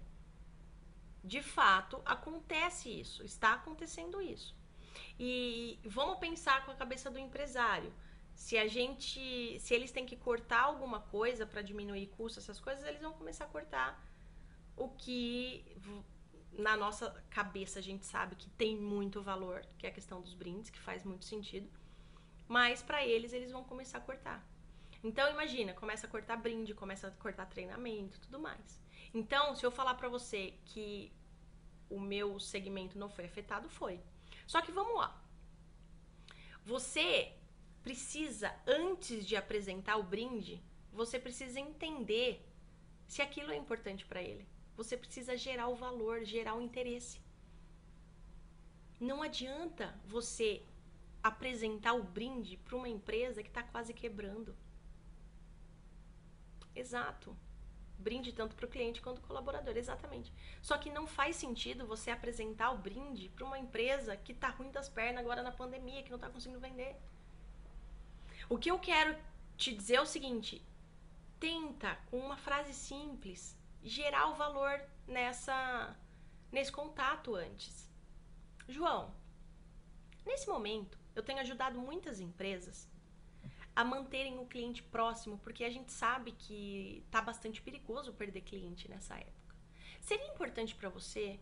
De fato, acontece isso, está acontecendo isso. E vamos pensar com a cabeça do empresário. Se a gente, se eles têm que cortar alguma coisa para diminuir custo, essas coisas, eles vão começar a cortar o que na nossa cabeça a gente sabe que tem muito valor, que é a questão dos brindes, que faz muito sentido. Mas para eles eles vão começar a cortar. Então imagina, começa a cortar brinde, começa a cortar treinamento, tudo mais. Então, se eu falar para você que o meu segmento não foi afetado, foi. Só que vamos lá. Você precisa, antes de apresentar o brinde, você precisa entender se aquilo é importante para ele. Você precisa gerar o valor, gerar o interesse. Não adianta você apresentar o brinde para uma empresa que está quase quebrando. Exato brinde tanto para o cliente quanto para o colaborador, exatamente. Só que não faz sentido você apresentar o brinde para uma empresa que está ruim das pernas agora na pandemia, que não está conseguindo vender. O que eu quero te dizer é o seguinte: tenta, com uma frase simples, gerar o valor nessa nesse contato antes. João, nesse momento, eu tenho ajudado muitas empresas a manterem o cliente próximo, porque a gente sabe que tá bastante perigoso perder cliente nessa época. Seria importante para você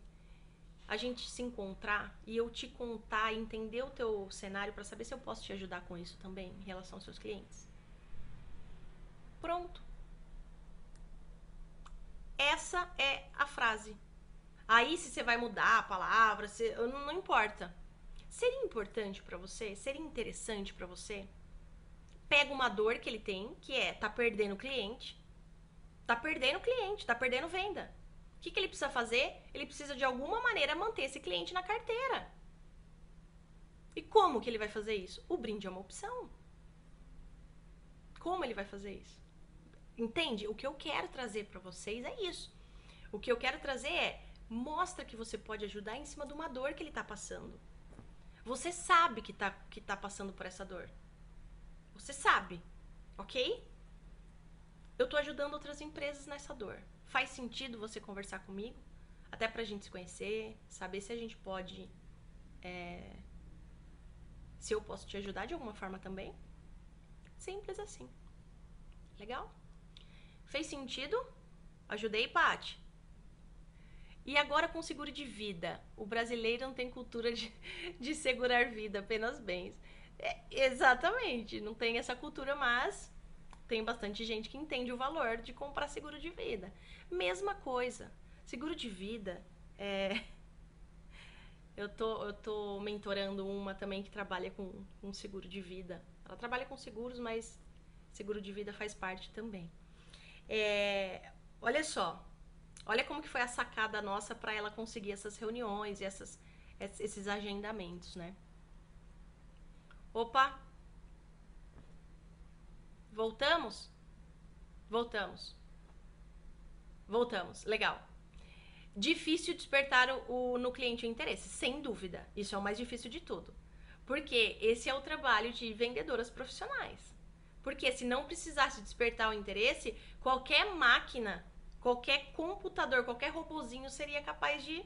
a gente se encontrar e eu te contar, entender o teu cenário para saber se eu posso te ajudar com isso também em relação aos seus clientes. Pronto. Essa é a frase. Aí se você vai mudar a palavra, se, não, não importa. Seria importante para você? Seria interessante para você? Pega uma dor que ele tem, que é tá perdendo cliente. Tá perdendo cliente, tá perdendo venda. O que, que ele precisa fazer? Ele precisa de alguma maneira manter esse cliente na carteira. E como que ele vai fazer isso? O brinde é uma opção. Como ele vai fazer isso? Entende? O que eu quero trazer para vocês é isso. O que eu quero trazer é mostra que você pode ajudar em cima de uma dor que ele está passando. Você sabe que está que tá passando por essa dor. Você sabe, ok? Eu estou ajudando outras empresas nessa dor. Faz sentido você conversar comigo? Até pra gente se conhecer, saber se a gente pode. É, se eu posso te ajudar de alguma forma também. Simples assim. Legal? Fez sentido? Ajudei, Paty? E agora com seguro de vida. O brasileiro não tem cultura de, de segurar vida, apenas bens. É, exatamente, não tem essa cultura, mas tem bastante gente que entende o valor de comprar seguro de vida. Mesma coisa. Seguro de vida é. Eu tô, eu tô mentorando uma também que trabalha com, com seguro de vida. Ela trabalha com seguros, mas seguro de vida faz parte também. É, olha só, Olha como que foi a sacada nossa para ela conseguir essas reuniões e essas, esses agendamentos, né? Opa! Voltamos? Voltamos. Voltamos. Legal. Difícil despertar o, no cliente o interesse, sem dúvida. Isso é o mais difícil de tudo. Porque esse é o trabalho de vendedoras profissionais. Porque se não precisasse despertar o interesse, qualquer máquina qualquer computador, qualquer robozinho seria capaz de,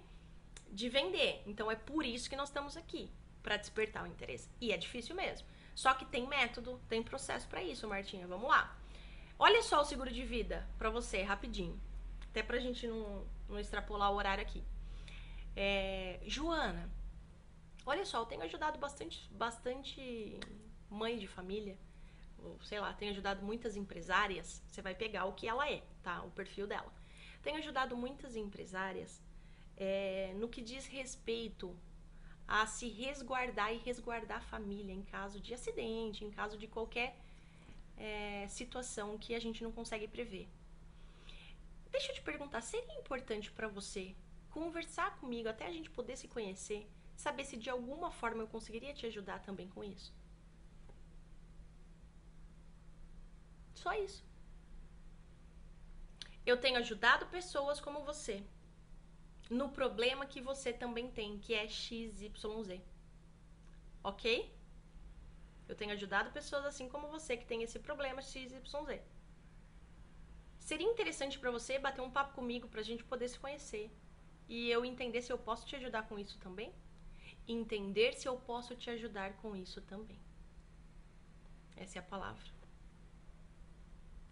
de vender. Então é por isso que nós estamos aqui, para despertar o interesse. E é difícil mesmo. Só que tem método, tem processo para isso, Martinha. Vamos lá. Olha só o seguro de vida para você, rapidinho. Até pra gente não, não extrapolar o horário aqui. É, Joana, olha só, eu tenho ajudado bastante, bastante mãe de família sei lá, tenho ajudado muitas empresárias, você vai pegar o que ela é, tá? O perfil dela. Tenho ajudado muitas empresárias é, no que diz respeito a se resguardar e resguardar a família em caso de acidente, em caso de qualquer é, situação que a gente não consegue prever. Deixa eu te perguntar, seria importante para você conversar comigo até a gente poder se conhecer, saber se de alguma forma eu conseguiria te ajudar também com isso? Só isso. Eu tenho ajudado pessoas como você no problema que você também tem, que é XYZ. Ok? Eu tenho ajudado pessoas assim como você que tem esse problema XYZ. Seria interessante para você bater um papo comigo pra gente poder se conhecer e eu entender se eu posso te ajudar com isso também? Entender se eu posso te ajudar com isso também. Essa é a palavra.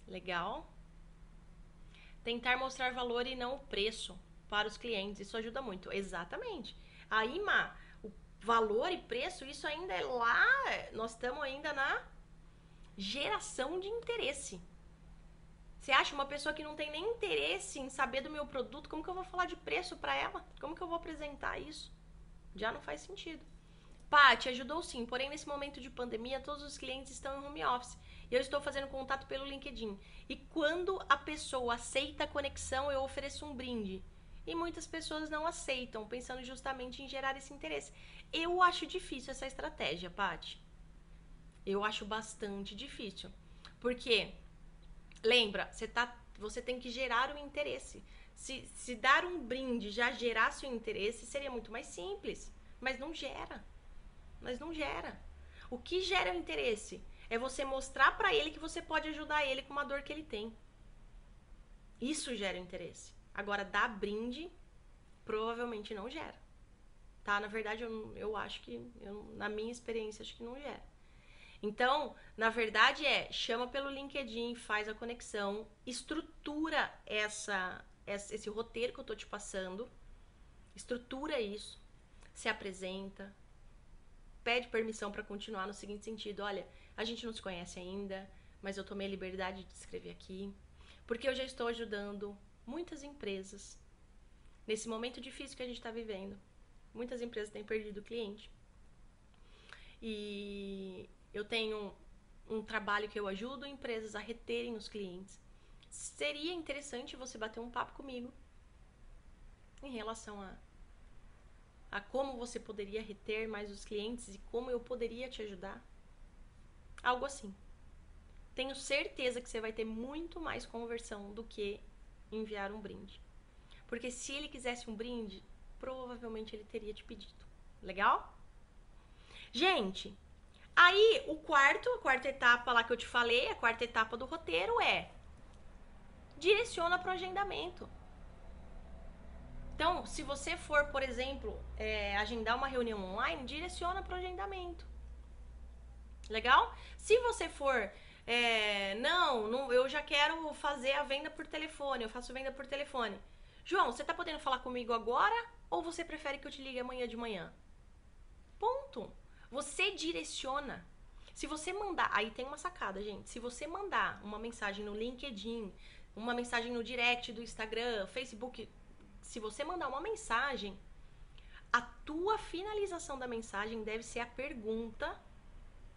Legal. Tentar mostrar valor e não o preço para os clientes. Isso ajuda muito. Exatamente. Aí, Ma, o valor e preço, isso ainda é lá. Nós estamos ainda na geração de interesse. Você acha uma pessoa que não tem nem interesse em saber do meu produto, como que eu vou falar de preço para ela? Como que eu vou apresentar isso? Já não faz sentido. Paty, ajudou sim, porém nesse momento de pandemia todos os clientes estão em home office e eu estou fazendo contato pelo LinkedIn. E quando a pessoa aceita a conexão, eu ofereço um brinde. E muitas pessoas não aceitam, pensando justamente em gerar esse interesse. Eu acho difícil essa estratégia, Paty. Eu acho bastante difícil. Porque, lembra, você, tá, você tem que gerar o interesse. Se, se dar um brinde já gerasse o interesse, seria muito mais simples. Mas não gera. Mas não gera. O que gera o interesse? é você mostrar para ele que você pode ajudar ele com uma dor que ele tem. Isso gera interesse. Agora, dar brinde provavelmente não gera. Tá? Na verdade, eu, eu acho que, eu, na minha experiência, acho que não gera. Então, na verdade, é chama pelo LinkedIn, faz a conexão, estrutura essa, esse roteiro que eu tô te passando, estrutura isso, se apresenta, pede permissão para continuar no seguinte sentido: olha, a gente não se conhece ainda, mas eu tomei a liberdade de escrever aqui, porque eu já estou ajudando muitas empresas nesse momento difícil que a gente está vivendo. Muitas empresas têm perdido cliente. e eu tenho um trabalho que eu ajudo empresas a reterem os clientes. Seria interessante você bater um papo comigo em relação a, a como você poderia reter mais os clientes e como eu poderia te ajudar. Algo assim. Tenho certeza que você vai ter muito mais conversão do que enviar um brinde. Porque se ele quisesse um brinde, provavelmente ele teria te pedido. Legal? Gente, aí o quarto, a quarta etapa lá que eu te falei, a quarta etapa do roteiro é direciona para o agendamento. Então, se você for, por exemplo, é, agendar uma reunião online, direciona para o agendamento. Legal? Se você for, é, não, não, eu já quero fazer a venda por telefone, eu faço venda por telefone. João, você está podendo falar comigo agora ou você prefere que eu te ligue amanhã de manhã? Ponto. Você direciona. Se você mandar, aí tem uma sacada, gente. Se você mandar uma mensagem no LinkedIn, uma mensagem no direct do Instagram, Facebook, se você mandar uma mensagem, a tua finalização da mensagem deve ser a pergunta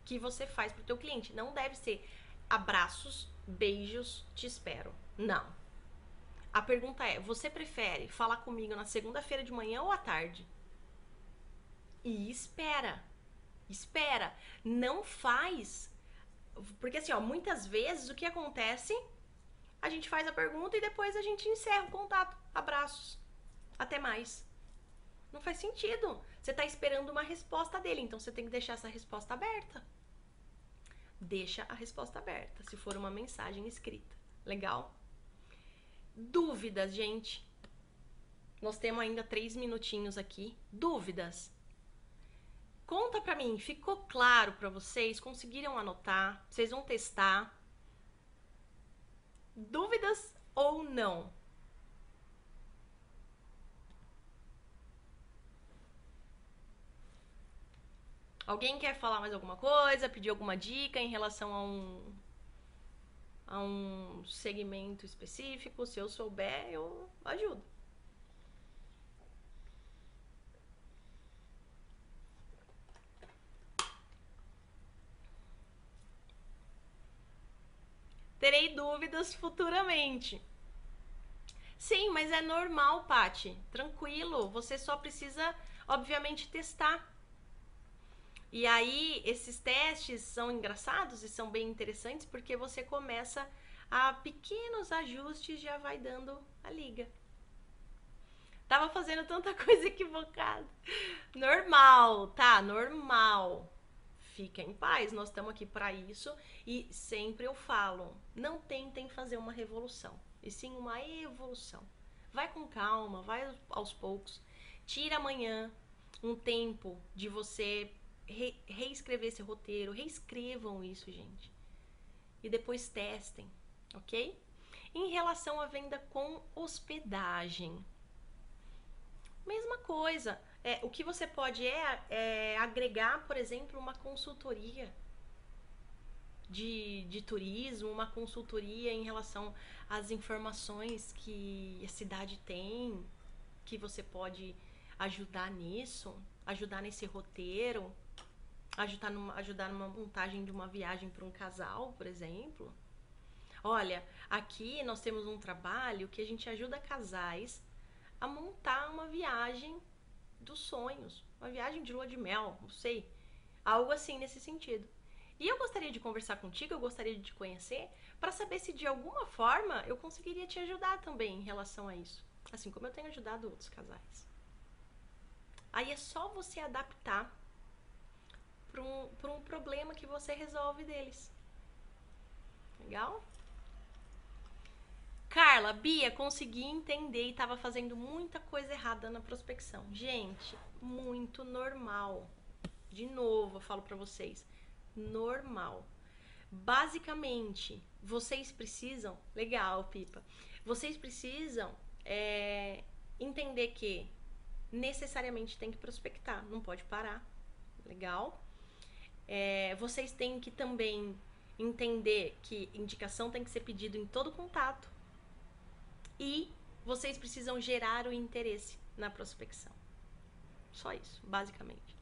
que você faz pro teu cliente. Não deve ser abraços, beijos, te espero. Não. A pergunta é: você prefere falar comigo na segunda-feira de manhã ou à tarde? E espera. Espera. Não faz. Porque assim, ó, muitas vezes o que acontece? A gente faz a pergunta e depois a gente encerra o contato. Abraços. Até mais. Não faz sentido. Você está esperando uma resposta dele, então você tem que deixar essa resposta aberta. Deixa a resposta aberta, se for uma mensagem escrita. Legal? Dúvidas, gente. Nós temos ainda três minutinhos aqui. Dúvidas? Conta pra mim, ficou claro para vocês? Conseguiram anotar? Vocês vão testar? Dúvidas ou não? Alguém quer falar mais alguma coisa? Pedir alguma dica em relação a um a um segmento específico? Se eu souber, eu ajudo. Terei dúvidas futuramente. Sim, mas é normal, Pati. Tranquilo. Você só precisa, obviamente, testar. E aí, esses testes são engraçados e são bem interessantes porque você começa a pequenos ajustes já vai dando a liga. Tava fazendo tanta coisa equivocada. Normal, tá? Normal. Fica em paz, nós estamos aqui para isso e sempre eu falo, não tentem fazer uma revolução, e sim uma evolução. Vai com calma, vai aos poucos. Tira amanhã um tempo de você re, reescrever esse roteiro, reescrevam isso, gente. E depois testem, ok? Em relação à venda com hospedagem, mesma coisa. É, o que você pode é, é agregar, por exemplo, uma consultoria de, de turismo, uma consultoria em relação às informações que a cidade tem, que você pode ajudar nisso, ajudar nesse roteiro, ajudar numa, ajudar numa montagem de uma viagem para um casal, por exemplo. Olha, aqui nós temos um trabalho que a gente ajuda casais a montar uma viagem dos sonhos, uma viagem de lua de mel, não sei, algo assim nesse sentido. E eu gostaria de conversar contigo, eu gostaria de te conhecer, para saber se de alguma forma eu conseguiria te ajudar também em relação a isso, assim como eu tenho ajudado outros casais. Aí é só você adaptar para um, um problema que você resolve deles. Legal? Carla, Bia, consegui entender e estava fazendo muita coisa errada na prospecção. Gente, muito normal. De novo, eu falo para vocês, normal. Basicamente, vocês precisam, legal, Pipa. Vocês precisam é, entender que necessariamente tem que prospectar, não pode parar, legal? É, vocês têm que também entender que indicação tem que ser pedido em todo contato e vocês precisam gerar o interesse na prospecção. Só isso, basicamente.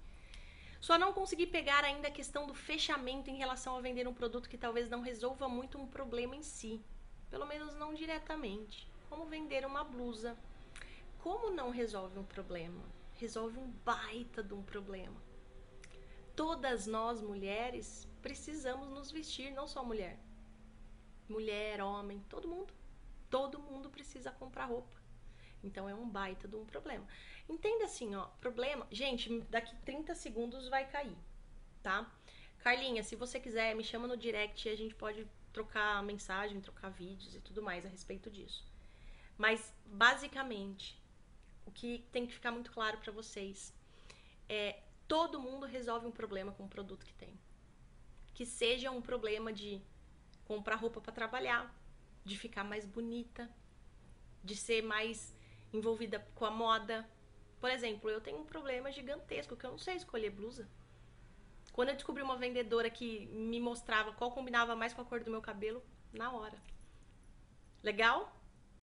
Só não consegui pegar ainda a questão do fechamento em relação a vender um produto que talvez não resolva muito um problema em si. Pelo menos não diretamente. Como vender uma blusa. Como não resolve um problema? Resolve um baita de um problema. Todas nós mulheres precisamos nos vestir, não só mulher. Mulher, homem, todo mundo. Todo mundo precisa comprar roupa. Então é um baita de um problema. Entenda assim, ó, problema. Gente, daqui 30 segundos vai cair, tá? Carlinha, se você quiser, me chama no direct e a gente pode trocar mensagem, trocar vídeos e tudo mais a respeito disso. Mas basicamente, o que tem que ficar muito claro para vocês é todo mundo resolve um problema com o produto que tem. Que seja um problema de comprar roupa para trabalhar, de ficar mais bonita, de ser mais envolvida com a moda. Por exemplo, eu tenho um problema gigantesco que eu não sei escolher blusa. Quando eu descobri uma vendedora que me mostrava qual combinava mais com a cor do meu cabelo, na hora. Legal?